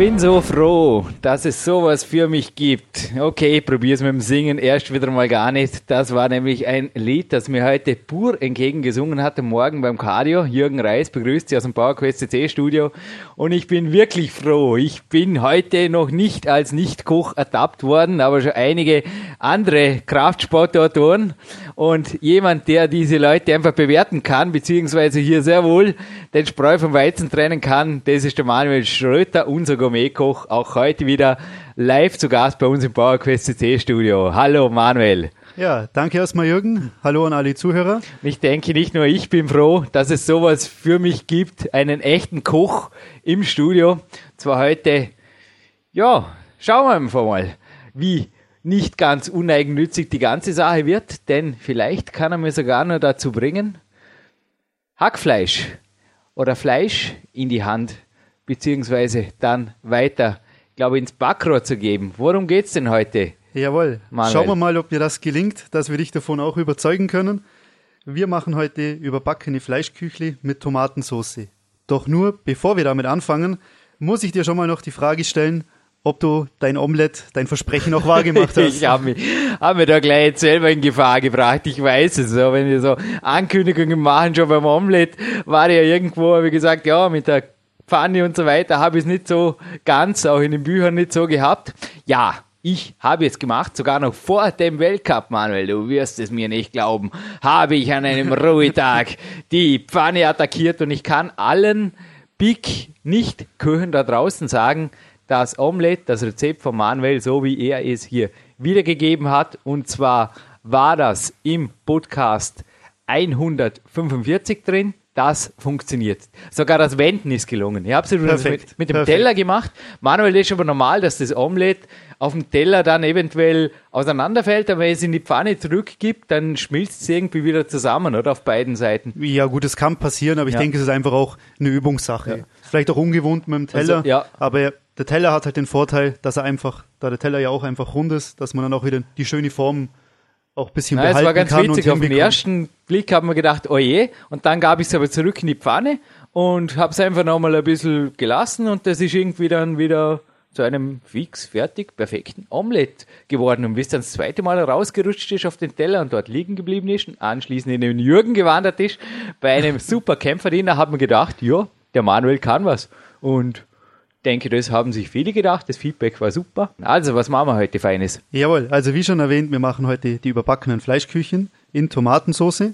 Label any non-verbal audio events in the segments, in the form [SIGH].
bin so froh, dass es sowas für mich gibt. Okay, ich probier's mit dem Singen erst wieder mal gar nicht. Das war nämlich ein Lied, das mir heute pur entgegengesungen hat am Morgen beim Cardio. Jürgen Reis begrüßt Sie aus dem PowerQuest CC Studio. Und ich bin wirklich froh. Ich bin heute noch nicht als Nicht-Koch ertappt worden, aber schon einige andere Kraftsportautoren. Und jemand, der diese Leute einfach bewerten kann, beziehungsweise hier sehr wohl den Spreu vom Weizen trennen kann, das ist der Manuel Schröter, unser Gourmetkoch, auch heute wieder live zu Gast bei uns im PowerQuest CC Studio. Hallo Manuel. Ja, danke erstmal Jürgen. Hallo an alle Zuhörer. Ich denke, nicht nur ich bin froh, dass es sowas für mich gibt, einen echten Koch im Studio. Zwar heute, ja, schauen wir einfach mal, wie nicht ganz uneigennützig die ganze Sache wird, denn vielleicht kann er mir sogar noch dazu bringen, Hackfleisch oder Fleisch in die Hand beziehungsweise dann weiter, glaube ins Backrohr zu geben. Worum geht es denn heute? Jawohl. Manuel? Schauen wir mal, ob dir das gelingt, dass wir dich davon auch überzeugen können. Wir machen heute überbackene Fleischküchli mit Tomatensauce. Doch nur, bevor wir damit anfangen, muss ich dir schon mal noch die Frage stellen, ob du dein Omelett, dein Versprechen auch wahrgemacht [LAUGHS] hast. ich habe mich, hab mich da gleich jetzt selber in Gefahr gebracht. Ich weiß es. So, wenn wir so Ankündigungen machen, schon beim Omelett, war ja irgendwo, habe ich gesagt, ja, mit der Pfanne und so weiter, habe ich es nicht so ganz, auch in den Büchern nicht so gehabt. Ja, ich habe es gemacht, sogar noch vor dem Weltcup, Manuel, du wirst es mir nicht glauben, habe ich an einem [LAUGHS] Ruhetag die Pfanne attackiert und ich kann allen Big nicht Köchen da draußen sagen, das Omelette, das Rezept von Manuel, so wie er es hier wiedergegeben hat, und zwar war das im Podcast 145 drin das funktioniert. Sogar das Wenden ist gelungen. Ich habe es mit, mit, dem Perfekt. Teller gemacht. Manuel ist aber normal, dass das Omelette auf dem Teller dann eventuell auseinanderfällt, aber wenn es in die Pfanne zurückgibt, dann schmilzt es irgendwie wieder zusammen, oder? Auf beiden Seiten. Ja, gut, es kann passieren, aber ich ja. denke, es ist einfach auch eine Übungssache. Ja. Vielleicht auch ungewohnt mit dem Teller, also, ja. aber der Teller hat halt den Vorteil, dass er einfach, da der Teller ja auch einfach rund ist, dass man dann auch wieder die schöne Form auch ein bisschen Nein, behalten kann. Es war ganz witzig. Auf den ersten Blick haben wir gedacht, oje. Und dann gab ich es aber zurück in die Pfanne und habe es einfach nochmal ein bisschen gelassen und das ist irgendwie dann wieder zu einem fix, fertig, perfekten Omelett geworden. Und bis dann das zweite Mal rausgerutscht ist auf den Teller und dort liegen geblieben ist und anschließend in den Jürgen gewandert ist, bei einem super Kämpferdiener, hat man gedacht, ja, der Manuel kann was. Und denke, das haben sich viele gedacht. Das Feedback war super. Also, was machen wir heute Feines? Jawohl, also wie schon erwähnt, wir machen heute die überbackenen Fleischküchen in Tomatensauce.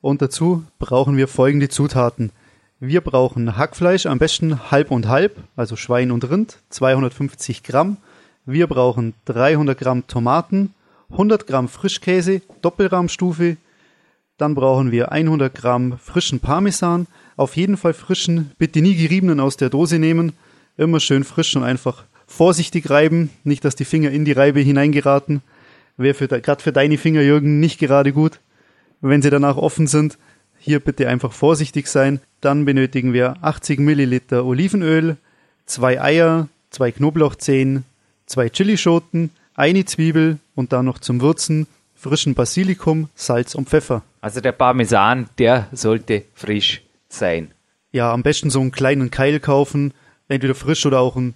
Und dazu brauchen wir folgende Zutaten. Wir brauchen Hackfleisch, am besten halb und halb, also Schwein und Rind, 250 Gramm. Wir brauchen 300 Gramm Tomaten, 100 Gramm Frischkäse, Doppelrahmstufe. Dann brauchen wir 100 Gramm frischen Parmesan, auf jeden Fall frischen, bitte nie geriebenen aus der Dose nehmen Immer schön frisch und einfach vorsichtig reiben, nicht dass die Finger in die Reibe hineingeraten. Wäre gerade für deine Finger, Jürgen, nicht gerade gut. Wenn sie danach offen sind, hier bitte einfach vorsichtig sein. Dann benötigen wir 80 Milliliter Olivenöl, zwei Eier, zwei Knoblauchzehen, zwei Chilischoten, eine Zwiebel und dann noch zum Würzen frischen Basilikum, Salz und Pfeffer. Also der Parmesan, der sollte frisch sein. Ja, am besten so einen kleinen Keil kaufen entweder frisch oder auch ein,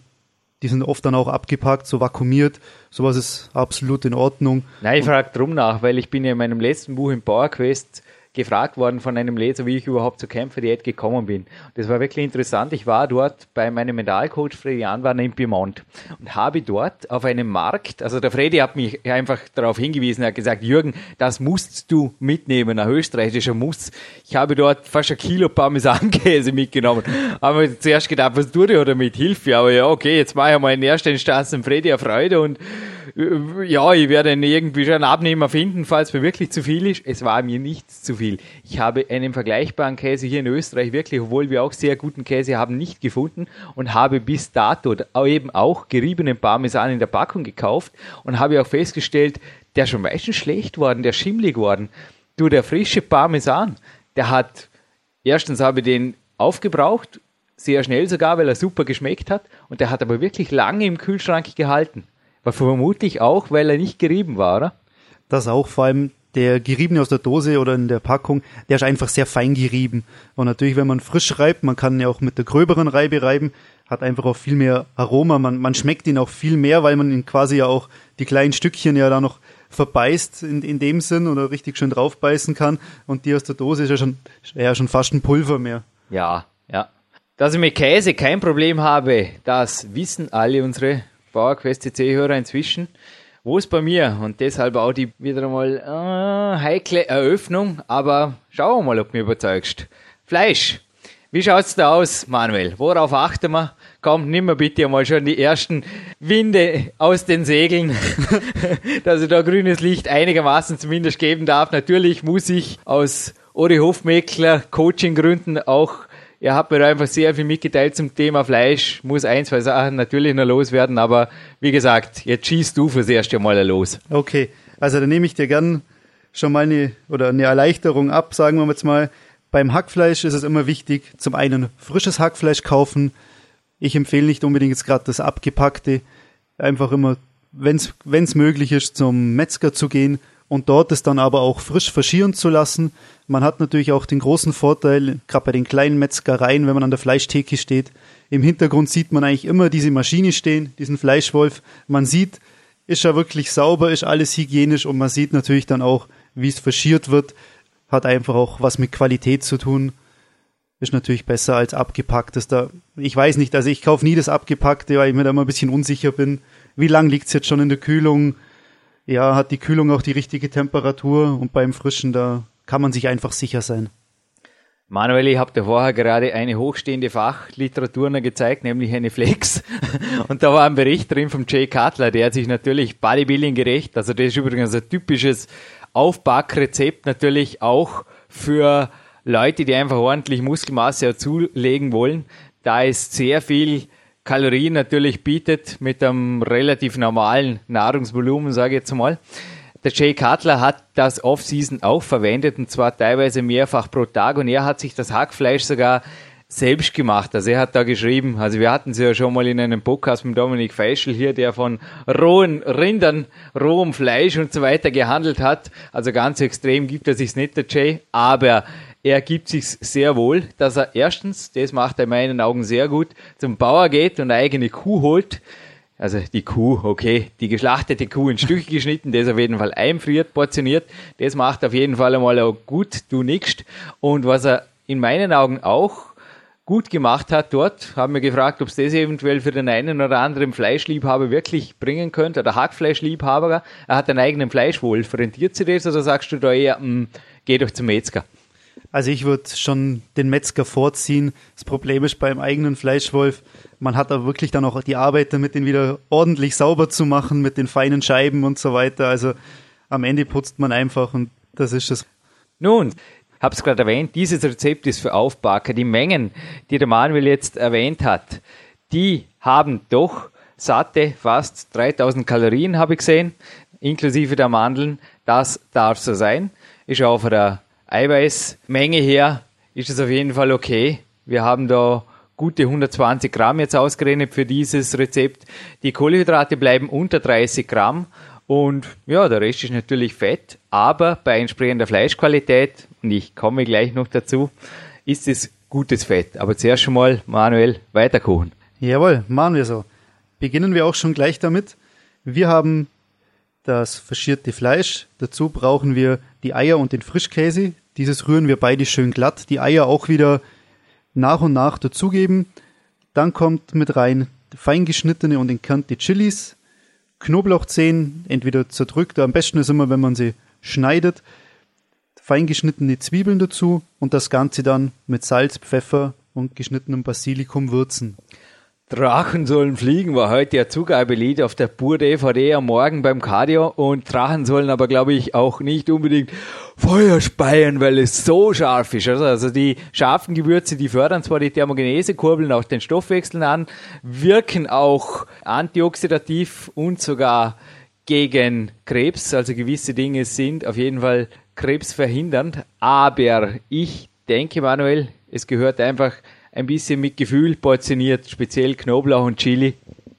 die sind oft dann auch abgepackt, so vakuumiert. Sowas ist absolut in Ordnung. Nein, ich frage drum nach, weil ich bin ja in meinem letzten Buch im Power Quest gefragt worden von einem Leser, wie ich überhaupt zur Kämpferdiät gekommen bin. Das war wirklich interessant. Ich war dort bei meinem Mentalcoach Freddy Anwarner in Piemont und habe dort auf einem Markt, also der Freddy hat mich einfach darauf hingewiesen, er hat gesagt, Jürgen, das musst du mitnehmen, ein österreichischer Muss. Ich habe dort fast ein Kilo Parmesankäse mitgenommen. Haben wir zuerst gedacht, was tue ich damit? Hilfe. Aber ja, okay, jetzt mache ich mal in erster Instanz dem Freddy eine Freude und ja, ich werde irgendwie schon einen Abnehmer finden, falls mir wirklich zu viel ist. Es war mir nichts zu viel. Ich habe einen vergleichbaren Käse hier in Österreich wirklich, obwohl wir auch sehr guten Käse haben, nicht gefunden und habe bis dato eben auch geriebenen Parmesan in der Packung gekauft und habe auch festgestellt, der ist schon meistens schlecht worden, der schimmlig worden. Du, der frische Parmesan, der hat, erstens habe ich den aufgebraucht sehr schnell sogar, weil er super geschmeckt hat. Und der hat aber wirklich lange im Kühlschrank gehalten. War vermutlich auch, weil er nicht gerieben war, oder? Das auch, vor allem der geriebene aus der Dose oder in der Packung, der ist einfach sehr fein gerieben. Und natürlich, wenn man frisch reibt, man kann ja auch mit der gröberen Reibe reiben, hat einfach auch viel mehr Aroma. Man, man schmeckt ihn auch viel mehr, weil man ihn quasi ja auch die kleinen Stückchen ja da noch verbeißt in, in dem Sinn oder richtig schön draufbeißen kann. Und die aus der Dose ist ja schon, ja schon fast ein Pulver mehr. Ja, ja. Dass ich mit Käse kein Problem habe, das wissen alle unsere PowerQuest CC-Hörer inzwischen. Wo ist bei mir? Und deshalb auch die wieder einmal äh, heikle Eröffnung. Aber schauen wir mal, ob du mich überzeugst. Fleisch. Wie schaut's da aus, Manuel? Worauf achten wir? Komm, nimm mir bitte einmal schon die ersten Winde aus den Segeln, [LAUGHS] dass ich da grünes Licht einigermaßen zumindest geben darf. Natürlich muss ich aus Ori Hofmeckler Coaching-Gründen auch Ihr habt mir da einfach sehr viel mitgeteilt zum Thema Fleisch. Muss ein, zwei Sachen natürlich noch loswerden, aber wie gesagt, jetzt schießt du fürs erste Mal los. Okay, also dann nehme ich dir gern schon mal eine, oder eine Erleichterung ab, sagen wir jetzt mal. Beim Hackfleisch ist es immer wichtig, zum einen frisches Hackfleisch kaufen. Ich empfehle nicht unbedingt jetzt gerade das abgepackte. Einfach immer, wenn es möglich ist, zum Metzger zu gehen und dort es dann aber auch frisch faschieren zu lassen. Man hat natürlich auch den großen Vorteil, gerade bei den kleinen Metzgereien, wenn man an der Fleischtheke steht, im Hintergrund sieht man eigentlich immer diese Maschine stehen, diesen Fleischwolf. Man sieht, ist er wirklich sauber, ist alles hygienisch und man sieht natürlich dann auch, wie es faschiert wird. Hat einfach auch was mit Qualität zu tun. Ist natürlich besser als abgepacktes. Da, ich weiß nicht, also ich kaufe nie das abgepackte, weil ich mir da immer ein bisschen unsicher bin. Wie lang liegt es jetzt schon in der Kühlung? Ja, hat die Kühlung auch die richtige Temperatur und beim Frischen, da kann man sich einfach sicher sein. Manuel, ich habe dir vorher gerade eine hochstehende Fachliteratur gezeigt, nämlich eine Flex. [LAUGHS] Und da war ein Bericht drin vom Jay Cutler, der hat sich natürlich Bodybuilding gerecht. Also das ist übrigens ein typisches Aufbackrezept natürlich auch für Leute, die einfach ordentlich Muskelmasse zulegen wollen. Da ist sehr viel Kalorien natürlich bietet mit einem relativ normalen Nahrungsvolumen, sage ich jetzt mal. Der Jay Cutler hat das Off-Season auch verwendet und zwar teilweise mehrfach pro Tag und er hat sich das Hackfleisch sogar selbst gemacht. Also er hat da geschrieben, also wir hatten es ja schon mal in einem Podcast mit Dominik Feischl hier, der von rohen Rindern, rohem Fleisch und so weiter gehandelt hat. Also ganz extrem gibt er sich nicht, der Jay, aber er gibt sich sehr wohl, dass er erstens, das macht er in meinen Augen sehr gut, zum Bauer geht und eine eigene Kuh holt. Also die Kuh, okay, die geschlachtete Kuh in Stücke [LAUGHS] geschnitten, das auf jeden Fall einfriert, portioniert. Das macht auf jeden Fall einmal auch gut, du nickst. Und was er in meinen Augen auch gut gemacht hat dort, haben wir gefragt, ob es das eventuell für den einen oder anderen Fleischliebhaber wirklich bringen könnte, oder Hackfleischliebhaber. Er hat einen eigenen Fleischwolf. Rentiert sich das oder sagst du da eher, mh, hm, geh doch zum Metzger? Also ich würde schon den Metzger vorziehen. Das Problem ist beim eigenen Fleischwolf, man hat da wirklich dann auch die Arbeit damit, den wieder ordentlich sauber zu machen mit den feinen Scheiben und so weiter. Also am Ende putzt man einfach und das ist es. Nun, hab's gerade erwähnt, dieses Rezept ist für Aufbacker. Die Mengen, die der Manuel jetzt erwähnt hat, die haben doch satte fast 3000 Kalorien, habe ich gesehen, inklusive der Mandeln. Das darf so sein. Ist auch für der Eiweißmenge her ist es auf jeden Fall okay. Wir haben da gute 120 Gramm jetzt ausgerechnet für dieses Rezept. Die Kohlenhydrate bleiben unter 30 Gramm und ja, der Rest ist natürlich Fett, aber bei entsprechender Fleischqualität, und ich komme gleich noch dazu, ist es gutes Fett. Aber zuerst schon mal, Manuel, weiterkochen. Jawohl, machen wir so. Beginnen wir auch schon gleich damit. Wir haben das faschierte Fleisch. Dazu brauchen wir die Eier und den Frischkäse. Dieses rühren wir beide schön glatt. Die Eier auch wieder nach und nach dazugeben. Dann kommt mit rein fein geschnittene und entkernte Chilis, Knoblauchzehen, entweder zerdrückt, am besten ist immer, wenn man sie schneidet, fein geschnittene Zwiebeln dazu und das Ganze dann mit Salz, Pfeffer und geschnittenem Basilikum würzen. Drachen sollen fliegen war heute der Zugabelied auf der Pur DVD am Morgen beim Cardio und Drachen sollen aber glaube ich auch nicht unbedingt Feuer speien, weil es so scharf ist. Also, also die scharfen Gewürze, die fördern zwar die Thermogenese, kurbeln auch den Stoffwechsel an, wirken auch antioxidativ und sogar gegen Krebs. Also gewisse Dinge sind auf jeden Fall krebsverhindernd. Aber ich denke, Manuel, es gehört einfach ein bisschen mit Gefühl portioniert, speziell Knoblauch und Chili.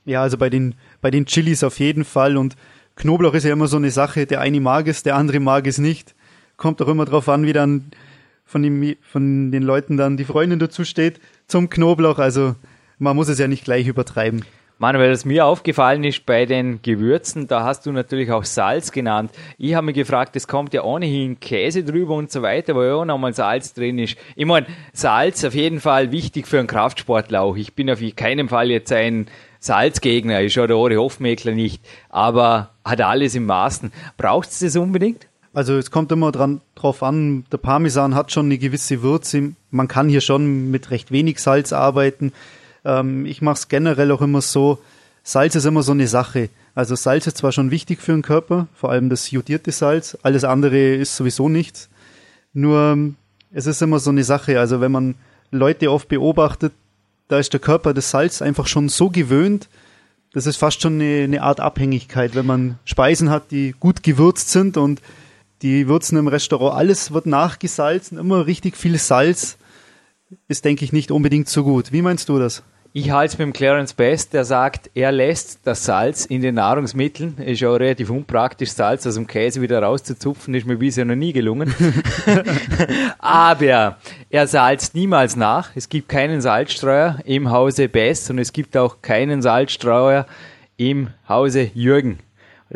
Ja, also bei den, bei den Chilis auf jeden Fall und Knoblauch ist ja immer so eine Sache, der eine mag es, der andere mag es nicht. Kommt auch immer drauf an, wie dann von, dem, von den Leuten dann die Freundin dazu steht zum Knoblauch. Also man muss es ja nicht gleich übertreiben. Manuel, was mir aufgefallen ist bei den Gewürzen, da hast du natürlich auch Salz genannt. Ich habe mich gefragt, es kommt ja ohnehin Käse drüber und so weiter, wo ja auch nochmal Salz drin ist. Ich meine, Salz auf jeden Fall wichtig für einen Kraftsportler auch. Ich bin auf keinen Fall jetzt ein Salzgegner, ich schaue der Ori Hofmeckler nicht, aber hat alles im Maßen. Braucht es das unbedingt? Also es kommt immer dran, drauf an, der Parmesan hat schon eine gewisse Würze. Man kann hier schon mit recht wenig Salz arbeiten. Ähm, ich mache es generell auch immer so, Salz ist immer so eine Sache. Also Salz ist zwar schon wichtig für den Körper, vor allem das jodierte Salz, alles andere ist sowieso nichts. Nur es ist immer so eine Sache, also wenn man Leute oft beobachtet, da ist der Körper das Salz einfach schon so gewöhnt, das ist fast schon eine, eine Art Abhängigkeit, wenn man Speisen hat, die gut gewürzt sind und die würzen im Restaurant, alles wird nachgesalzen, immer richtig viel Salz ist, denke ich, nicht unbedingt so gut. Wie meinst du das? Ich halte es mit dem Clarence Best, der sagt, er lässt das Salz in den Nahrungsmitteln. Ist ja auch relativ unpraktisch, Salz aus dem Käse wieder rauszuzupfen, ist mir bisher noch nie gelungen. [LAUGHS] Aber er salzt niemals nach. Es gibt keinen Salzstreuer im Hause Best und es gibt auch keinen Salzstreuer im Hause Jürgen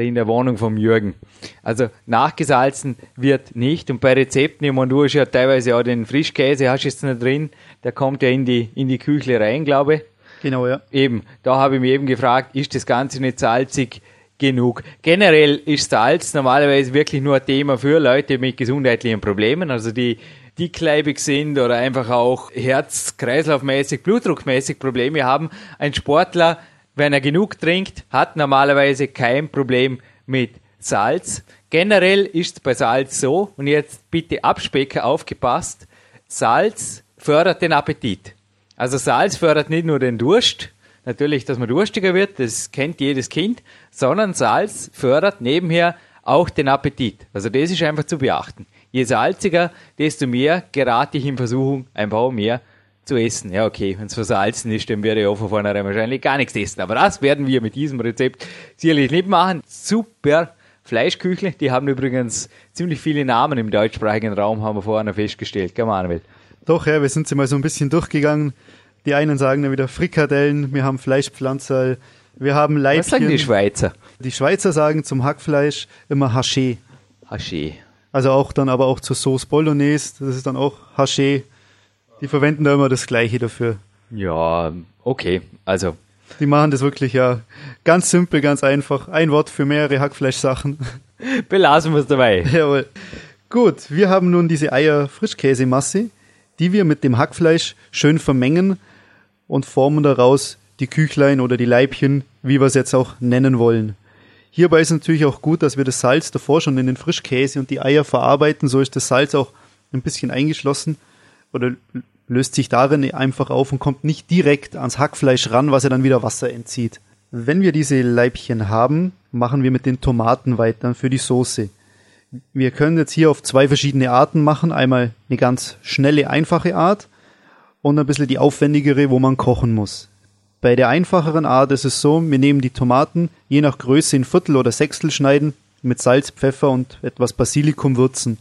in der Wohnung vom Jürgen. Also nachgesalzen wird nicht. Und bei Rezepten, ich meine, du hast ja teilweise auch den Frischkäse, hast du jetzt nicht drin, der kommt ja in die, in die Küchle rein, glaube ich. Genau, ja. Eben, da habe ich mich eben gefragt, ist das Ganze nicht salzig genug? Generell ist Salz normalerweise wirklich nur ein Thema für Leute mit gesundheitlichen Problemen, also die dickleibig sind oder einfach auch herz-kreislaufmäßig, blutdruckmäßig Probleme haben. Ein Sportler, wenn er genug trinkt, hat normalerweise kein Problem mit Salz. Generell ist es bei Salz so, und jetzt bitte Abspecker aufgepasst, Salz fördert den Appetit. Also Salz fördert nicht nur den Durst, natürlich, dass man durstiger wird, das kennt jedes Kind, sondern Salz fördert nebenher auch den Appetit. Also das ist einfach zu beachten. Je salziger, desto mehr gerate ich in Versuchung, einfach mehr zu essen. Ja, okay, wenn es versalzen ist, dann werde ich auch von vornherein wahrscheinlich gar nichts essen. Aber das werden wir mit diesem Rezept sicherlich nicht machen. Super Fleischküchle, die haben übrigens ziemlich viele Namen im deutschsprachigen Raum, haben wir vorher festgestellt. Gell, Manuel? Doch, ja, wir sind sie mal so ein bisschen durchgegangen. Die einen sagen dann wieder Frikadellen, wir haben Fleischpflanzerl, wir haben Leibchen. Was sagen die Schweizer? Die Schweizer sagen zum Hackfleisch immer Haché. Haché. Also auch dann aber auch zur Sauce Bolognese, das ist dann auch Haché. Die verwenden da immer das Gleiche dafür. Ja, okay, also. Die machen das wirklich ja ganz simpel, ganz einfach. Ein Wort für mehrere Hackfleischsachen. [LAUGHS] Belassen wir es dabei. Jawohl. Gut, wir haben nun diese Eier-Frischkäsemasse die wir mit dem Hackfleisch schön vermengen und formen daraus die Küchlein oder die Leibchen, wie wir es jetzt auch nennen wollen. Hierbei ist natürlich auch gut, dass wir das Salz davor schon in den Frischkäse und die Eier verarbeiten, so ist das Salz auch ein bisschen eingeschlossen oder löst sich darin einfach auf und kommt nicht direkt ans Hackfleisch ran, was er dann wieder Wasser entzieht. Wenn wir diese Leibchen haben, machen wir mit den Tomaten weiter für die Soße. Wir können jetzt hier auf zwei verschiedene Arten machen. Einmal eine ganz schnelle, einfache Art und ein bisschen die aufwendigere, wo man kochen muss. Bei der einfacheren Art ist es so, wir nehmen die Tomaten je nach Größe in Viertel oder Sechstel schneiden, mit Salz, Pfeffer und etwas Basilikum würzen.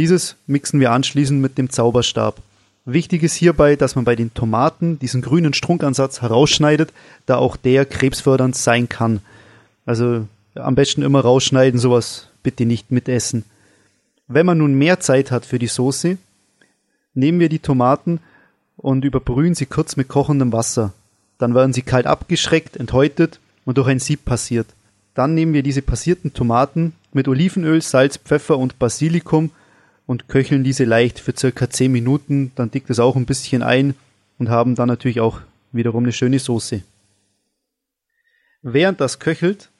Dieses mixen wir anschließend mit dem Zauberstab. Wichtig ist hierbei, dass man bei den Tomaten diesen grünen Strunkansatz herausschneidet, da auch der krebsfördernd sein kann. Also am besten immer rausschneiden, sowas bitte nicht mitessen. Wenn man nun mehr Zeit hat für die Soße, nehmen wir die Tomaten und überbrühen sie kurz mit kochendem Wasser. Dann werden sie kalt abgeschreckt, enthäutet und durch ein Sieb passiert. Dann nehmen wir diese passierten Tomaten mit Olivenöl, Salz, Pfeffer und Basilikum und köcheln diese leicht für circa 10 Minuten. Dann dickt es auch ein bisschen ein und haben dann natürlich auch wiederum eine schöne Soße. Während das köchelt,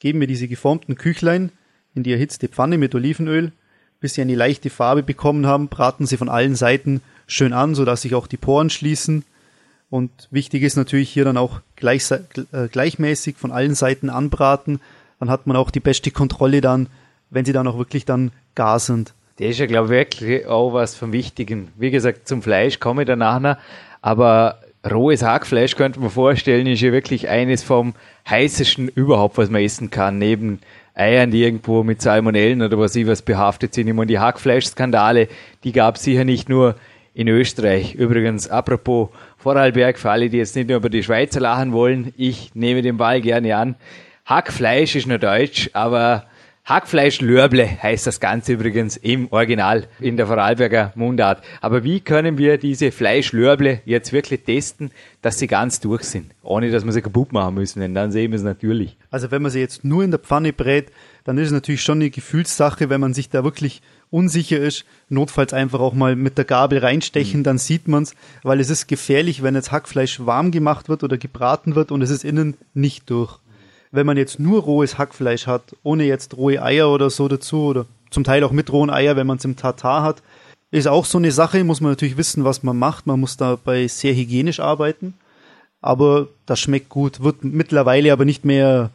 geben wir diese geformten Küchlein in die erhitzte Pfanne mit Olivenöl, bis sie eine leichte Farbe bekommen haben, braten sie von allen Seiten schön an, sodass sich auch die Poren schließen. Und wichtig ist natürlich hier dann auch gleich, äh, gleichmäßig von allen Seiten anbraten. Dann hat man auch die beste Kontrolle dann, wenn sie dann auch wirklich dann gar sind. Das ist ja, glaube ich, wirklich auch was vom Wichtigen. Wie gesagt, zum Fleisch komme ich danach noch, aber rohes Hackfleisch könnte man vorstellen, ist ja wirklich eines vom heißesten überhaupt, was man essen kann, neben Eiern, die irgendwo mit Salmonellen oder was ich was behaftet sind. Ich meine, die Hackfleischskandale, die gab es sicher nicht nur in Österreich. Übrigens, apropos Vorarlberg, für alle, die jetzt nicht nur über die Schweizer lachen wollen, ich nehme den Ball gerne an. Hackfleisch ist nur deutsch, aber Hackfleisch-Lörble heißt das Ganze übrigens im Original in der Vorarlberger Mundart. Aber wie können wir diese Fleischlörble jetzt wirklich testen, dass sie ganz durch sind, ohne dass wir sie kaputt machen müssen, denn dann sehen wir es natürlich. Also wenn man sie jetzt nur in der Pfanne brät, dann ist es natürlich schon eine Gefühlssache, wenn man sich da wirklich unsicher ist, notfalls einfach auch mal mit der Gabel reinstechen, mhm. dann sieht man es, weil es ist gefährlich, wenn jetzt Hackfleisch warm gemacht wird oder gebraten wird und es ist innen nicht durch wenn man jetzt nur rohes Hackfleisch hat, ohne jetzt rohe Eier oder so dazu, oder zum Teil auch mit rohen Eier, wenn man es im Tartar hat, ist auch so eine Sache, muss man natürlich wissen, was man macht. Man muss dabei sehr hygienisch arbeiten. Aber das schmeckt gut, wird mittlerweile aber nicht mehr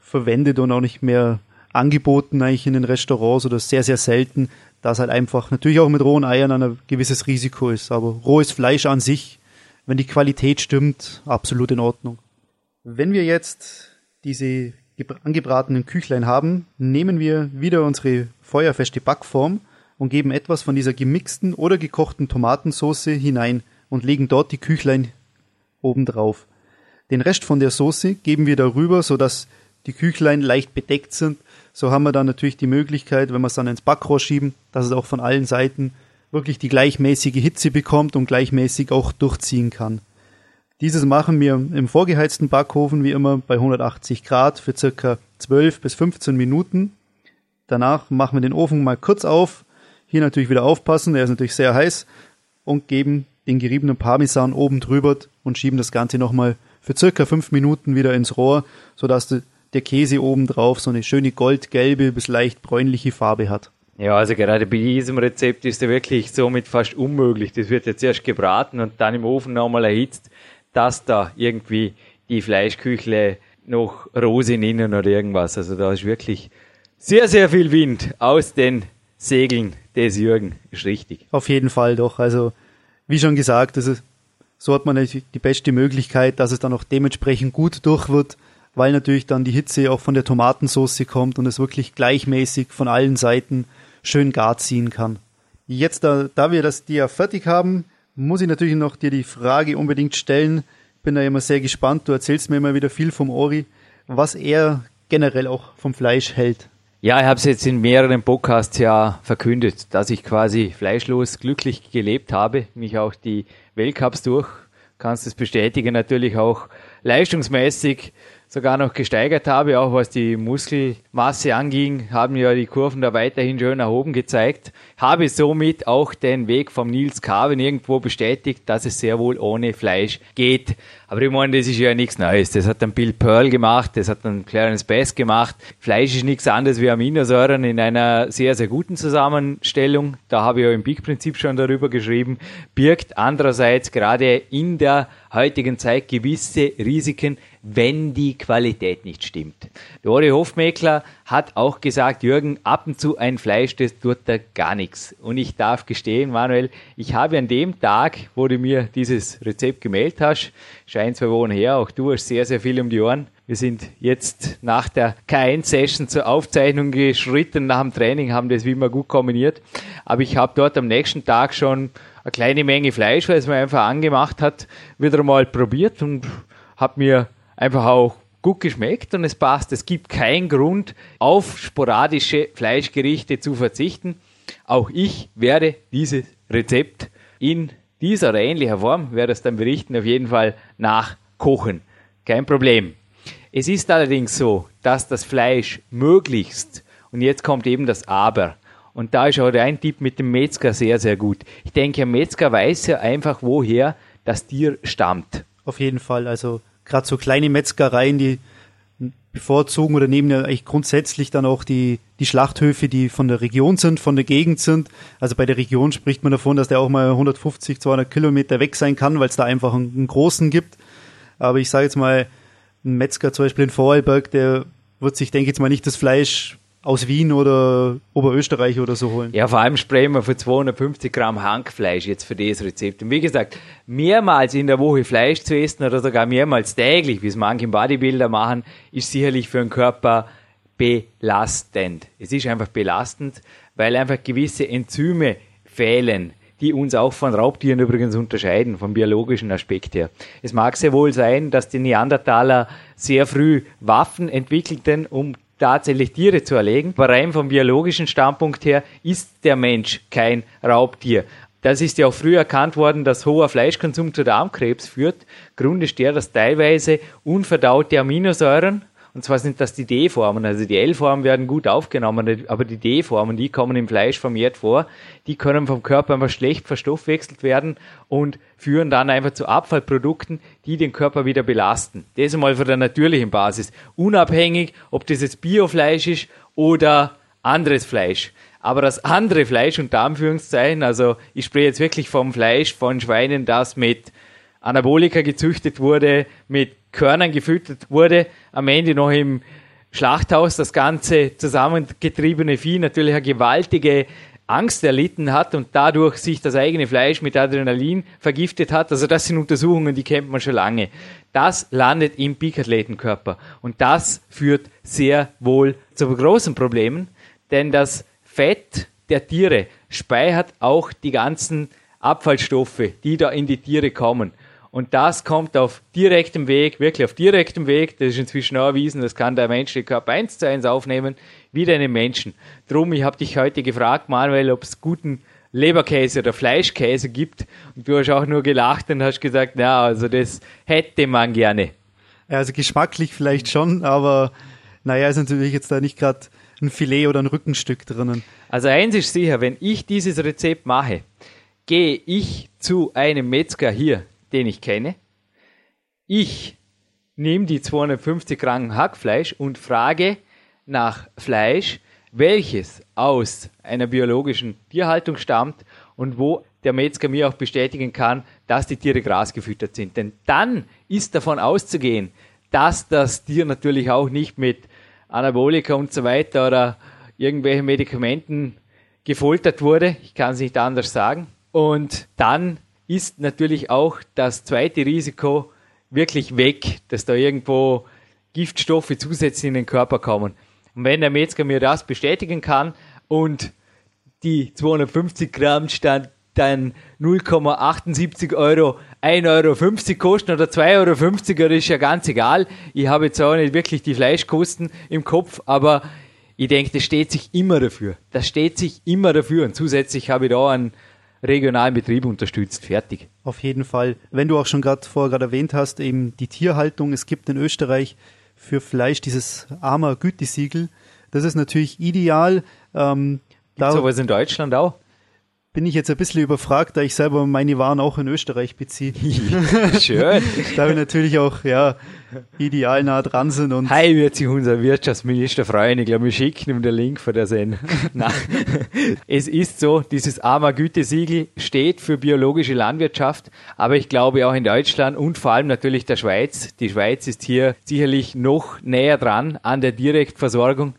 verwendet und auch nicht mehr angeboten eigentlich in den Restaurants oder sehr, sehr selten, da es halt einfach natürlich auch mit rohen Eiern ein gewisses Risiko ist. Aber rohes Fleisch an sich, wenn die Qualität stimmt, absolut in Ordnung. Wenn wir jetzt diese angebratenen Küchlein haben, nehmen wir wieder unsere feuerfeste Backform und geben etwas von dieser gemixten oder gekochten Tomatensauce hinein und legen dort die Küchlein oben drauf. Den Rest von der Soße geben wir darüber, sodass die Küchlein leicht bedeckt sind. So haben wir dann natürlich die Möglichkeit, wenn wir es dann ins Backrohr schieben, dass es auch von allen Seiten wirklich die gleichmäßige Hitze bekommt und gleichmäßig auch durchziehen kann. Dieses machen wir im vorgeheizten Backofen wie immer bei 180 Grad für circa 12 bis 15 Minuten. Danach machen wir den Ofen mal kurz auf. Hier natürlich wieder aufpassen, der ist natürlich sehr heiß und geben den geriebenen Parmesan oben drüber und schieben das Ganze nochmal für circa 5 Minuten wieder ins Rohr, sodass der Käse oben drauf so eine schöne goldgelbe bis leicht bräunliche Farbe hat. Ja, also gerade bei diesem Rezept ist er wirklich somit fast unmöglich. Das wird jetzt erst gebraten und dann im Ofen nochmal erhitzt dass da irgendwie die Fleischküchle noch Rosin innen oder irgendwas. Also da ist wirklich sehr, sehr viel Wind aus den Segeln des Jürgen. Ist richtig. Auf jeden Fall doch. Also, wie schon gesagt, also, so hat man natürlich die beste Möglichkeit, dass es dann auch dementsprechend gut durch wird, weil natürlich dann die Hitze auch von der Tomatensauce kommt und es wirklich gleichmäßig von allen Seiten schön gar ziehen kann. Jetzt, da, da wir das dir fertig haben, muss ich natürlich noch dir die Frage unbedingt stellen. Bin da immer sehr gespannt. Du erzählst mir immer wieder viel vom Ori, was er generell auch vom Fleisch hält. Ja, ich habe es jetzt in mehreren Podcasts ja verkündet, dass ich quasi fleischlos glücklich gelebt habe, mich auch die Weltcups durch, kannst es bestätigen, natürlich auch leistungsmäßig sogar noch gesteigert habe, auch was die Muskelmasse anging, haben ja die Kurven da weiterhin schön nach oben gezeigt. Habe somit auch den Weg vom Nils Carven irgendwo bestätigt, dass es sehr wohl ohne Fleisch geht. Aber ich meine, das ist ja nichts Neues. Das hat dann Bill Pearl gemacht, das hat dann Clarence Bass gemacht. Fleisch ist nichts anderes wie Aminosäuren in einer sehr, sehr guten Zusammenstellung. Da habe ich ja im Big-Prinzip schon darüber geschrieben. Birgt andererseits gerade in der heutigen Zeit gewisse Risiken, wenn die Qualität nicht stimmt. Dori Hofmeckler hat auch gesagt, Jürgen, ab und zu ein Fleisch, das tut da gar nichts. Und ich darf gestehen, Manuel, ich habe an dem Tag, wo du mir dieses Rezept gemeldet hast, scheint zwei Wochen her, auch du hast sehr, sehr viel um die Ohren. Wir sind jetzt nach der K1-Session zur Aufzeichnung geschritten, nach dem Training, haben das wie immer gut kombiniert. Aber ich habe dort am nächsten Tag schon eine kleine Menge Fleisch, weil es mir einfach angemacht hat, wieder mal probiert und habe mir einfach auch gut geschmeckt und es passt. Es gibt keinen Grund, auf sporadische Fleischgerichte zu verzichten. Auch ich werde dieses Rezept in dieser oder ähnlicher Form, werde es dann berichten, auf jeden Fall nachkochen. Kein Problem. Es ist allerdings so, dass das Fleisch möglichst, und jetzt kommt eben das Aber, und da ist auch ein Tipp mit dem Metzger sehr, sehr gut. Ich denke, ein Metzger weiß ja einfach, woher das Tier stammt. Auf jeden Fall. Also gerade so kleine Metzgereien, die bevorzugen oder nehmen ja eigentlich grundsätzlich dann auch die, die Schlachthöfe, die von der Region sind, von der Gegend sind. Also bei der Region spricht man davon, dass der auch mal 150, 200 Kilometer weg sein kann, weil es da einfach einen, einen, großen gibt. Aber ich sage jetzt mal, ein Metzger zum Beispiel in Vorarlberg, der wird sich, denke ich jetzt mal, nicht das Fleisch aus Wien oder Oberösterreich oder so holen. Ja, vor allem sprayen wir für 250 Gramm Hankfleisch jetzt für das Rezept. Und wie gesagt, mehrmals in der Woche Fleisch zu essen oder sogar mehrmals täglich, wie es manche Bodybuilder machen, ist sicherlich für den Körper belastend. Es ist einfach belastend, weil einfach gewisse Enzyme fehlen, die uns auch von Raubtieren übrigens unterscheiden, vom biologischen Aspekt her. Es mag sehr wohl sein, dass die Neandertaler sehr früh Waffen entwickelten, um tatsächlich Tiere zu erlegen. Aber rein vom biologischen Standpunkt her ist der Mensch kein Raubtier. Das ist ja auch früh erkannt worden, dass hoher Fleischkonsum zu Darmkrebs führt. Grund ist der, dass teilweise unverdaute Aminosäuren und zwar sind das die D-Formen. Also die L-Formen werden gut aufgenommen, aber die D-Formen, die kommen im Fleisch vermehrt vor. Die können vom Körper einfach schlecht verstoffwechselt werden und führen dann einfach zu Abfallprodukten, die den Körper wieder belasten. Das einmal von der natürlichen Basis. Unabhängig, ob das jetzt Biofleisch ist oder anderes Fleisch. Aber das andere Fleisch, unter Anführungszeichen, also ich spreche jetzt wirklich vom Fleisch von Schweinen, das mit Anabolika gezüchtet wurde, mit Körnern gefüttert wurde, am Ende noch im Schlachthaus das ganze zusammengetriebene Vieh natürlich eine gewaltige Angst erlitten hat und dadurch sich das eigene Fleisch mit Adrenalin vergiftet hat. Also das sind Untersuchungen, die kennt man schon lange. Das landet im Peakathletenkörper und das führt sehr wohl zu großen Problemen, denn das Fett der Tiere speichert auch die ganzen Abfallstoffe, die da in die Tiere kommen. Und das kommt auf direktem Weg, wirklich auf direktem Weg, das ist inzwischen auch erwiesen, das kann der menschliche Körper eins zu eins aufnehmen, wie deinen Menschen. Drum, ich habe dich heute gefragt, Manuel, ob es guten Leberkäse oder Fleischkäse gibt. Und du hast auch nur gelacht und hast gesagt, na, also das hätte man gerne. Ja, also geschmacklich vielleicht schon, aber naja, ist natürlich jetzt da nicht gerade ein Filet oder ein Rückenstück drinnen. Also eins ist sicher, wenn ich dieses Rezept mache, gehe ich zu einem Metzger hier, den ich kenne. Ich nehme die 250 Gramm Hackfleisch und frage nach Fleisch, welches aus einer biologischen Tierhaltung stammt und wo der Metzger mir auch bestätigen kann, dass die Tiere grasgefüttert sind. Denn dann ist davon auszugehen, dass das Tier natürlich auch nicht mit Anabolika und so weiter oder irgendwelchen Medikamenten gefoltert wurde. Ich kann es nicht anders sagen. Und dann ist natürlich auch das zweite Risiko wirklich weg, dass da irgendwo Giftstoffe zusätzlich in den Körper kommen. Und wenn der Metzger mir das bestätigen kann und die 250 Gramm stand dann 0,78 Euro, 1,50 Euro kosten oder 2,50 Euro, ist ja ganz egal. Ich habe jetzt auch nicht wirklich die Fleischkosten im Kopf, aber ich denke, das steht sich immer dafür. Das steht sich immer dafür. Und zusätzlich habe ich da einen regionalen Betrieb unterstützt. Fertig. Auf jeden Fall. Wenn du auch schon gerade vorher gerade erwähnt hast, eben die Tierhaltung, es gibt in Österreich für Fleisch dieses armer Gütesiegel. Das ist natürlich ideal. Ähm, Gibt sowas in Deutschland auch? Bin ich jetzt ein bisschen überfragt, da ich selber meine Waren auch in Österreich beziehe. [LAUGHS] Schön. da wir natürlich auch ja, ideal nah dran sind. Und Hi wird sich unser Wirtschaftsminister freuen. Ich glaube, wir schicken ihm den Link für der Sendung. [LAUGHS] es ist so, dieses AMA Gütesiegel steht für biologische Landwirtschaft, aber ich glaube auch in Deutschland und vor allem natürlich der Schweiz. Die Schweiz ist hier sicherlich noch näher dran an der Direktversorgung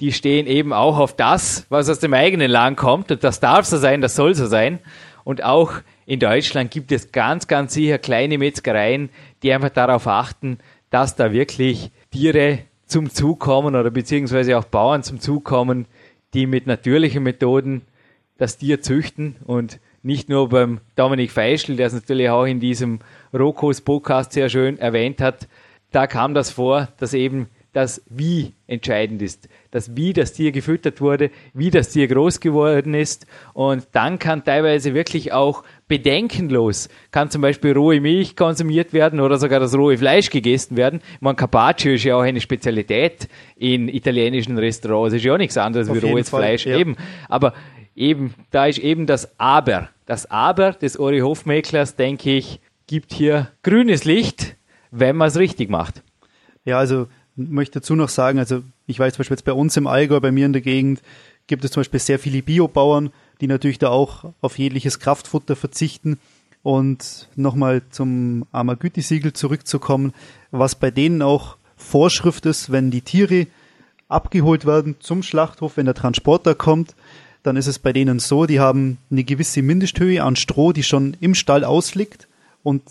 die stehen eben auch auf das, was aus dem eigenen Land kommt. Und das darf so sein, das soll so sein. Und auch in Deutschland gibt es ganz, ganz sicher kleine Metzgereien, die einfach darauf achten, dass da wirklich Tiere zum Zug kommen oder beziehungsweise auch Bauern zum Zug kommen, die mit natürlichen Methoden das Tier züchten und nicht nur beim Dominik Feischl, der es natürlich auch in diesem Rokos Podcast sehr schön erwähnt hat, da kam das vor, dass eben das Wie entscheidend ist. Das Wie das Tier gefüttert wurde, wie das Tier groß geworden ist. Und dann kann teilweise wirklich auch bedenkenlos, kann zum Beispiel rohe Milch konsumiert werden oder sogar das rohe Fleisch gegessen werden. Man Carpaccio ist ja auch eine Spezialität in italienischen Restaurants. Ist ja auch nichts anderes Auf wie rohes Fall, Fleisch. Ja. Eben. Aber eben, da ist eben das Aber. Das Aber des Ori Hofmäklers, denke ich, gibt hier grünes Licht, wenn man es richtig macht. Ja, also möchte dazu noch sagen, also ich weiß zum Beispiel jetzt bei uns im Allgäu, bei mir in der Gegend, gibt es zum Beispiel sehr viele Biobauern, die natürlich da auch auf jegliches Kraftfutter verzichten. Und nochmal zum Amagüti-Siegel zurückzukommen, was bei denen auch Vorschrift ist, wenn die Tiere abgeholt werden zum Schlachthof, wenn der Transporter kommt, dann ist es bei denen so, die haben eine gewisse Mindesthöhe an Stroh, die schon im Stall ausliegt und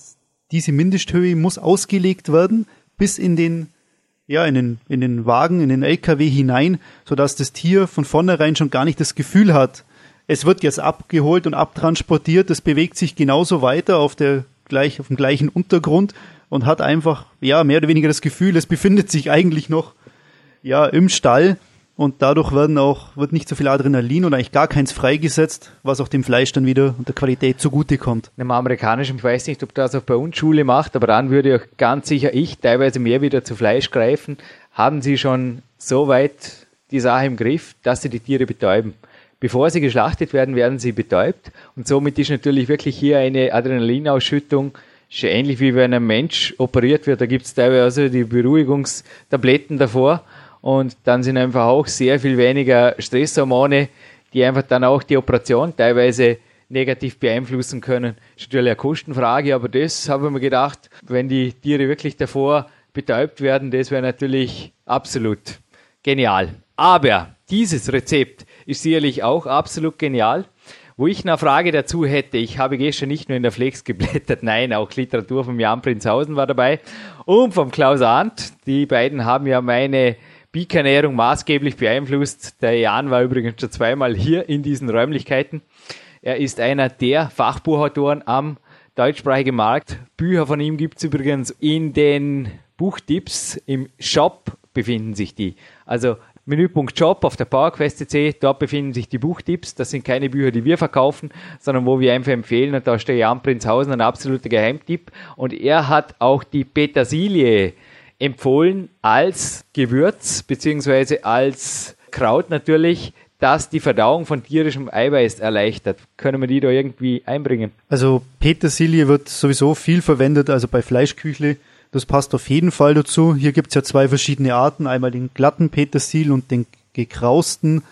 diese Mindesthöhe muss ausgelegt werden bis in den ja, in den, in den Wagen, in den LKW hinein, sodass das Tier von vornherein schon gar nicht das Gefühl hat, es wird jetzt abgeholt und abtransportiert, es bewegt sich genauso weiter auf der gleich, auf dem gleichen Untergrund und hat einfach, ja, mehr oder weniger das Gefühl, es befindet sich eigentlich noch, ja, im Stall und dadurch werden auch, wird nicht so viel Adrenalin oder eigentlich gar keins freigesetzt, was auch dem Fleisch dann wieder und der Qualität zugutekommt. Im amerikanischen, ich weiß nicht, ob das auch bei uns Schule macht, aber dann würde auch ganz sicher ich teilweise mehr wieder zu Fleisch greifen. Haben Sie schon so weit die Sache im Griff, dass Sie die Tiere betäuben? Bevor sie geschlachtet werden, werden sie betäubt. Und somit ist natürlich wirklich hier eine Adrenalinausschüttung, schon ähnlich wie wenn ein Mensch operiert wird. Da gibt es teilweise die Beruhigungstabletten davor. Und dann sind einfach auch sehr viel weniger Stresshormone, die einfach dann auch die Operation teilweise negativ beeinflussen können. Ist natürlich eine Kostenfrage, aber das habe ich mir gedacht, wenn die Tiere wirklich davor betäubt werden, das wäre natürlich absolut genial. Aber dieses Rezept ist sicherlich auch absolut genial. Wo ich eine Frage dazu hätte, ich habe gestern nicht nur in der Flex geblättert, [LAUGHS] nein, auch Literatur von Jan Prinzhausen war dabei und vom Klaus Arndt. Die beiden haben ja meine Peak-Ernährung maßgeblich beeinflusst. Der Jan war übrigens schon zweimal hier in diesen Räumlichkeiten. Er ist einer der Fachbuchautoren am deutschsprachigen Markt. Bücher von ihm gibt es übrigens in den Buchtipps. Im Shop befinden sich die. Also Menüpunkt Shop auf der PowerQuest.cc, dort befinden sich die Buchtipps. Das sind keine Bücher, die wir verkaufen, sondern wo wir einfach empfehlen. Und da ist der Jan Prinzhausen ein absoluter Geheimtipp. Und er hat auch die Petersilie empfohlen als Gewürz beziehungsweise als Kraut natürlich, das die Verdauung von tierischem Eiweiß erleichtert. Können wir die da irgendwie einbringen? Also Petersilie wird sowieso viel verwendet, also bei Fleischküchle das passt auf jeden Fall dazu. Hier gibt es ja zwei verschiedene Arten. Einmal den glatten Petersil und den gekrausten.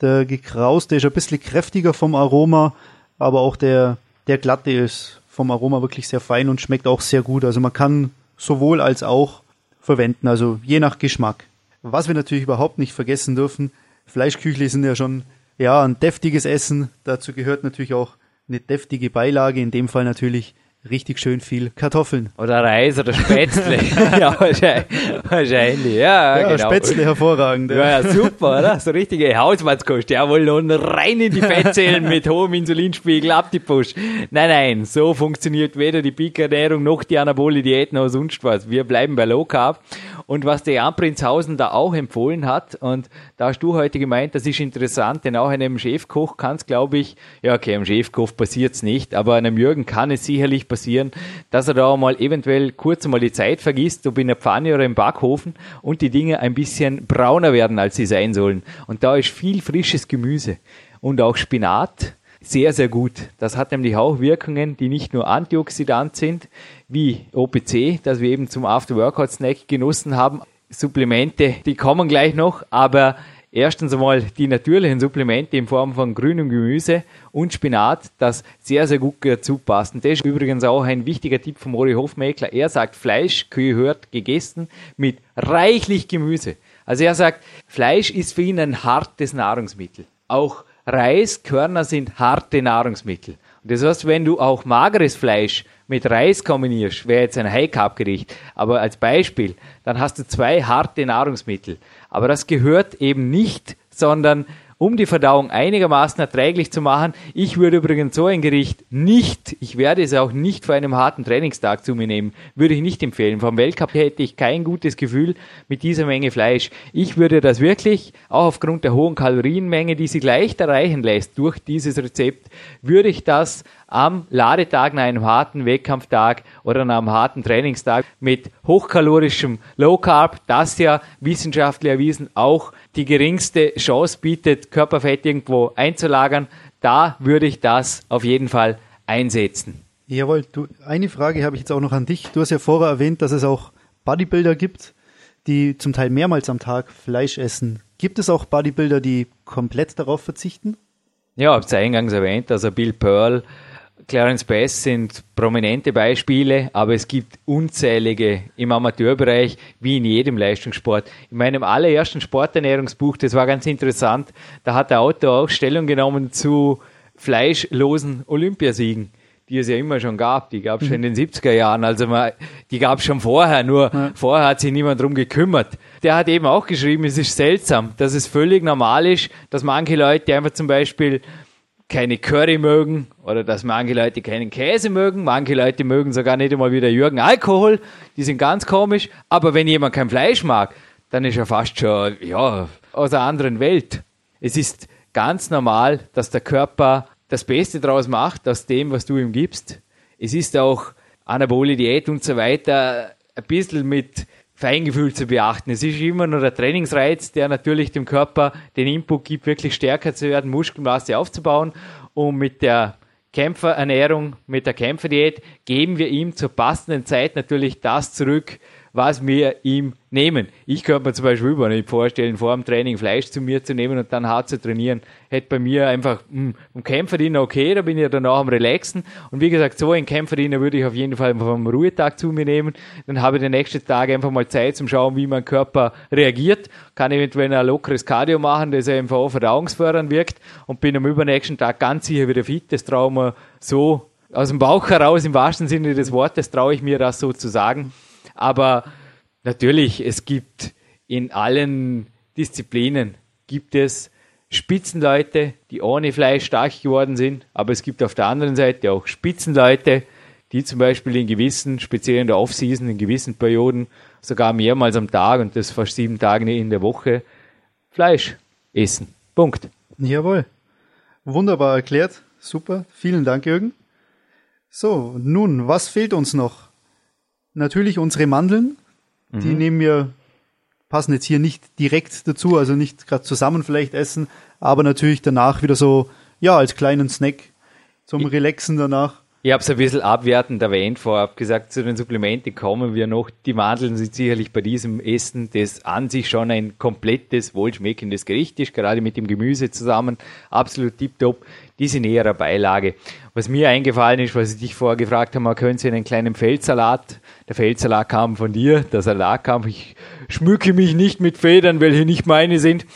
Der gekrauste ist ein bisschen kräftiger vom Aroma, aber auch der, der glatte ist vom Aroma wirklich sehr fein und schmeckt auch sehr gut. Also man kann sowohl als auch verwenden, also je nach Geschmack. Was wir natürlich überhaupt nicht vergessen dürfen, Fleischküchle sind ja schon ja ein deftiges Essen. Dazu gehört natürlich auch eine deftige Beilage, in dem Fall natürlich richtig schön viel Kartoffeln. Oder Reis oder Spätzle. [LAUGHS] ja, wahrscheinlich. Ja, ja genau. Spätzle hervorragend. Ja, ja, super, oder? So richtige Hausmannskost. Jawohl, und rein in die Fettzellen mit hohem Insulinspiegel, ab die Push. Nein, nein, so funktioniert weder die Peak-Ernährung noch die Anabole Diäten oder sonst was. Wir bleiben bei Low Carb. Und was der Jan Prinzhausen da auch empfohlen hat, und da hast du heute gemeint, das ist interessant, denn auch einem Chefkoch kann es, glaube ich, ja, okay, einem Chefkoch passiert es nicht, aber einem Jürgen kann es sicherlich passieren, dass er da mal eventuell kurz mal die Zeit vergisst, ob in der Pfanne oder im Backofen und die Dinge ein bisschen brauner werden, als sie sein sollen. Und da ist viel frisches Gemüse und auch Spinat sehr, sehr gut. Das hat nämlich auch Wirkungen, die nicht nur Antioxidant sind, wie OPC, das wir eben zum After-Workout-Snack genossen haben. Supplemente, die kommen gleich noch, aber erstens einmal die natürlichen Supplemente in Form von grünem Gemüse und Spinat, das sehr, sehr gut dazu passt. Und das ist übrigens auch ein wichtiger Tipp von Mori Hofmeckler. Er sagt, Fleisch gehört gegessen mit reichlich Gemüse. Also er sagt, Fleisch ist für ihn ein hartes Nahrungsmittel. Auch Reiskörner sind harte Nahrungsmittel. Und das heißt, wenn du auch mageres Fleisch mit Reis kombinierst, wäre jetzt ein High-Carb-Gericht, aber als Beispiel, dann hast du zwei harte Nahrungsmittel. Aber das gehört eben nicht, sondern um die Verdauung einigermaßen erträglich zu machen. Ich würde übrigens so ein Gericht nicht, ich werde es auch nicht vor einem harten Trainingstag zu mir nehmen, würde ich nicht empfehlen. Vom Weltcup hätte ich kein gutes Gefühl mit dieser Menge Fleisch. Ich würde das wirklich, auch aufgrund der hohen Kalorienmenge, die sich leicht erreichen lässt durch dieses Rezept, würde ich das am Ladetag nach einem harten Wettkampftag oder nach einem harten Trainingstag mit hochkalorischem Low Carb, das ja wissenschaftlich erwiesen auch die geringste Chance bietet, Körperfett irgendwo einzulagern, da würde ich das auf jeden Fall einsetzen. Jawohl, du, eine Frage habe ich jetzt auch noch an dich. Du hast ja vorher erwähnt, dass es auch Bodybuilder gibt, die zum Teil mehrmals am Tag Fleisch essen. Gibt es auch Bodybuilder, die komplett darauf verzichten? Ja, ich habe es eingangs erwähnt, also Bill Pearl Clarence Bass sind prominente Beispiele, aber es gibt unzählige im Amateurbereich, wie in jedem Leistungssport. In meinem allerersten Sporternährungsbuch, das war ganz interessant, da hat der Autor auch Stellung genommen zu fleischlosen Olympiasiegen die es ja immer schon gab. Die gab es schon in den 70er Jahren. Also man, die gab es schon vorher, nur ja. vorher hat sich niemand drum gekümmert. Der hat eben auch geschrieben, es ist seltsam, dass es völlig normal ist, dass manche Leute einfach zum Beispiel keine Curry mögen oder dass manche Leute keinen Käse mögen, manche Leute mögen sogar nicht einmal wie der Jürgen Alkohol, die sind ganz komisch, aber wenn jemand kein Fleisch mag, dann ist er fast schon, ja, aus einer anderen Welt. Es ist ganz normal, dass der Körper das Beste draus macht, aus dem, was du ihm gibst. Es ist auch Anabole Diät und so weiter ein bisschen mit Feingefühl zu beachten. Es ist immer nur der Trainingsreiz, der natürlich dem Körper den Input gibt, wirklich stärker zu werden, Muskelmasse aufzubauen. Und mit der Kämpferernährung, mit der Kämpferdiät geben wir ihm zur passenden Zeit natürlich das zurück, was wir ihm nehmen. Ich könnte mir zum Beispiel überhaupt nicht vorstellen, vor dem Training Fleisch zu mir zu nehmen und dann hart zu trainieren. Hätte bei mir einfach mh, hm, um Kämpferdiener okay, da bin ich danach am Relaxen. Und wie gesagt, so ein Kämpferdiener würde ich auf jeden Fall vom Ruhetag zu mir nehmen. Dann habe ich den nächsten Tag einfach mal Zeit zum Schauen, wie mein Körper reagiert. Kann eventuell ein lockeres Cardio machen, das einfach auch verdauungsfördernd wirkt und bin am übernächsten Tag ganz sicher wieder fit. Das traue mir so aus dem Bauch heraus, im wahrsten Sinne des Wortes, traue ich mir das so zu sagen. Aber natürlich, es gibt in allen Disziplinen gibt es Spitzenleute, die ohne Fleisch stark geworden sind, aber es gibt auf der anderen Seite auch Spitzenleute, die zum Beispiel in gewissen, speziell in der Offseason, in gewissen Perioden, sogar mehrmals am Tag und das fast sieben Tage in der Woche Fleisch essen. Punkt. Jawohl. Wunderbar erklärt. Super. Vielen Dank, Jürgen. So, nun, was fehlt uns noch? Natürlich unsere Mandeln. Mhm. Die nehmen wir, passen jetzt hier nicht direkt dazu, also nicht gerade zusammen vielleicht essen, aber natürlich danach wieder so, ja, als kleinen Snack zum Relaxen danach. Ich habe es ein bisschen abwertend erwähnt vorab gesagt, zu den Supplementen kommen wir noch. Die Mandeln sind sicherlich bei diesem Essen, das an sich schon ein komplettes, wohlschmeckendes Gericht ist, gerade mit dem Gemüse zusammen, absolut tiptop. Die sind eher eine Beilage. Was mir eingefallen ist, was ich dich vorher gefragt habe, können Sie einen kleinen Feldsalat, der Feldsalat kam von dir, der Salat kam, ich schmücke mich nicht mit Federn, welche nicht meine sind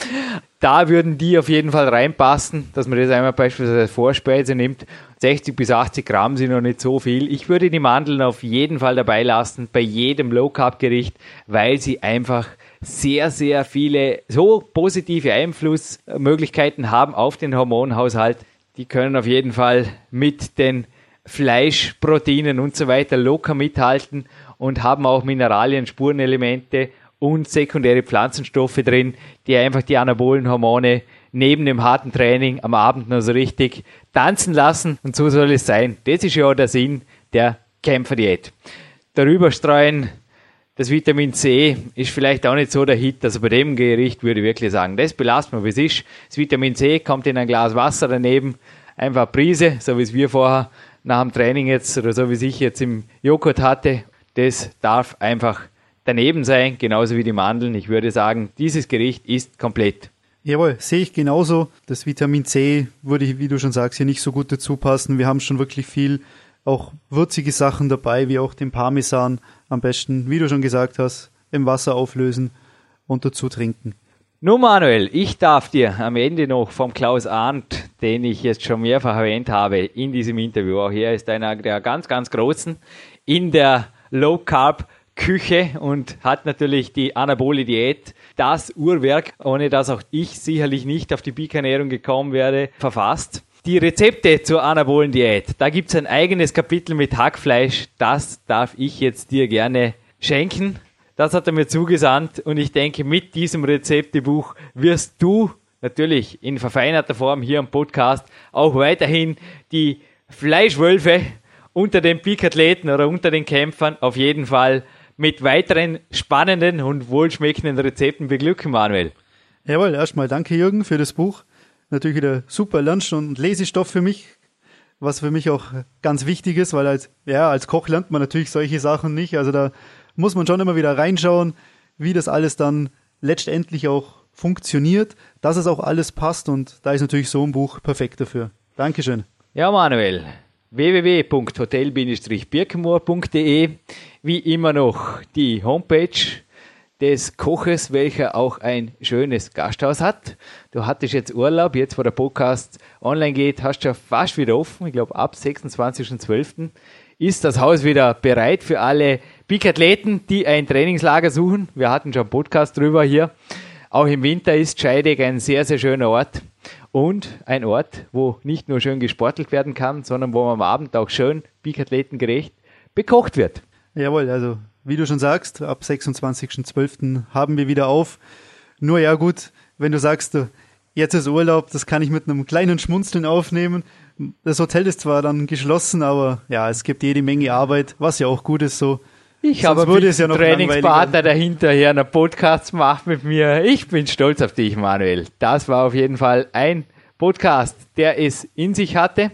da würden die auf jeden Fall reinpassen, dass man das einmal beispielsweise als Vorspeise nimmt. 60 bis 80 Gramm sind noch nicht so viel. Ich würde die Mandeln auf jeden Fall dabei lassen, bei jedem Low Carb Gericht, weil sie einfach sehr, sehr viele so positive Einflussmöglichkeiten haben auf den Hormonhaushalt. Die können auf jeden Fall mit den Fleischproteinen und so weiter locker mithalten und haben auch Mineralien, Spurenelemente und sekundäre Pflanzenstoffe drin, die einfach die anabolen Hormone neben dem harten Training am Abend noch so richtig tanzen lassen. Und so soll es sein. Das ist ja der Sinn der Kämpferdiät. Darüber streuen das Vitamin C ist vielleicht auch nicht so der Hit. Also bei dem Gericht würde ich wirklich sagen, das belassen wir, wie es ist. Das Vitamin C kommt in ein Glas Wasser daneben, einfach Prise, so wie es wir vorher nach dem Training jetzt oder so wie es ich jetzt im Joghurt hatte. Das darf einfach daneben sein, genauso wie die Mandeln. Ich würde sagen, dieses Gericht ist komplett. Jawohl, sehe ich genauso. Das Vitamin C würde, wie du schon sagst, hier nicht so gut dazu passen. Wir haben schon wirklich viel auch würzige Sachen dabei, wie auch den Parmesan am besten, wie du schon gesagt hast, im Wasser auflösen und dazu trinken. Nun Manuel, ich darf dir am Ende noch vom Klaus Arndt, den ich jetzt schon mehrfach erwähnt habe in diesem Interview, auch er ist einer der ganz, ganz großen in der Low Carb Küche und hat natürlich die Anabole Diät, das Uhrwerk, ohne dass auch ich sicherlich nicht auf die Peak-Ernährung gekommen wäre, verfasst. Die Rezepte zur anabolen Diät, da gibt's ein eigenes Kapitel mit Hackfleisch, das darf ich jetzt dir gerne schenken. Das hat er mir zugesandt und ich denke, mit diesem Rezeptebuch wirst du natürlich in verfeinerter Form hier am Podcast auch weiterhin die Fleischwölfe unter den Peak-Athleten oder unter den Kämpfern auf jeden Fall mit weiteren spannenden und wohlschmeckenden Rezepten beglücken, Manuel. Jawohl, erstmal danke Jürgen für das Buch. Natürlich wieder super Lernst- und Lesestoff für mich, was für mich auch ganz wichtig ist, weil als, ja, als Koch lernt man natürlich solche Sachen nicht. Also da muss man schon immer wieder reinschauen, wie das alles dann letztendlich auch funktioniert, dass es auch alles passt und da ist natürlich so ein Buch perfekt dafür. Dankeschön. Ja, Manuel, www.hotel-birkenmoor.de. Wie immer noch die Homepage des Koches, welcher auch ein schönes Gasthaus hat. Du hattest jetzt Urlaub, jetzt wo der Podcast online geht, hast du ja fast wieder offen. Ich glaube, ab 26.12. ist das Haus wieder bereit für alle Peak-Athleten, die ein Trainingslager suchen. Wir hatten schon einen Podcast drüber hier. Auch im Winter ist Scheidegg ein sehr, sehr schöner Ort und ein Ort, wo nicht nur schön gesportelt werden kann, sondern wo man am Abend auch schön gerecht bekocht wird. Jawohl, also wie du schon sagst, ab 26.12. haben wir wieder auf. Nur ja gut, wenn du sagst, jetzt ist Urlaub, das kann ich mit einem kleinen Schmunzeln aufnehmen. Das Hotel ist zwar dann geschlossen, aber ja, es gibt jede Menge Arbeit, was ja auch gut ist so. Ich habe es ja noch Trainingspartner dahinter hier einen Podcast macht mit mir. Ich bin stolz auf dich, Manuel. Das war auf jeden Fall ein Podcast, der es in sich hatte.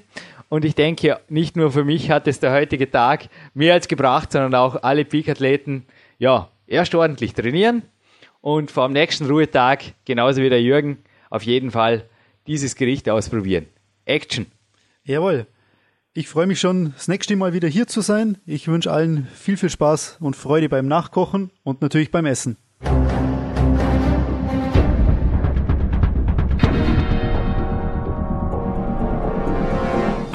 Und ich denke, nicht nur für mich hat es der heutige Tag mehr als gebracht, sondern auch alle Peak-Athleten, ja, erst ordentlich trainieren und vor dem nächsten Ruhetag, genauso wie der Jürgen, auf jeden Fall dieses Gericht ausprobieren. Action! Jawohl. Ich freue mich schon, das nächste Mal wieder hier zu sein. Ich wünsche allen viel, viel Spaß und Freude beim Nachkochen und natürlich beim Essen.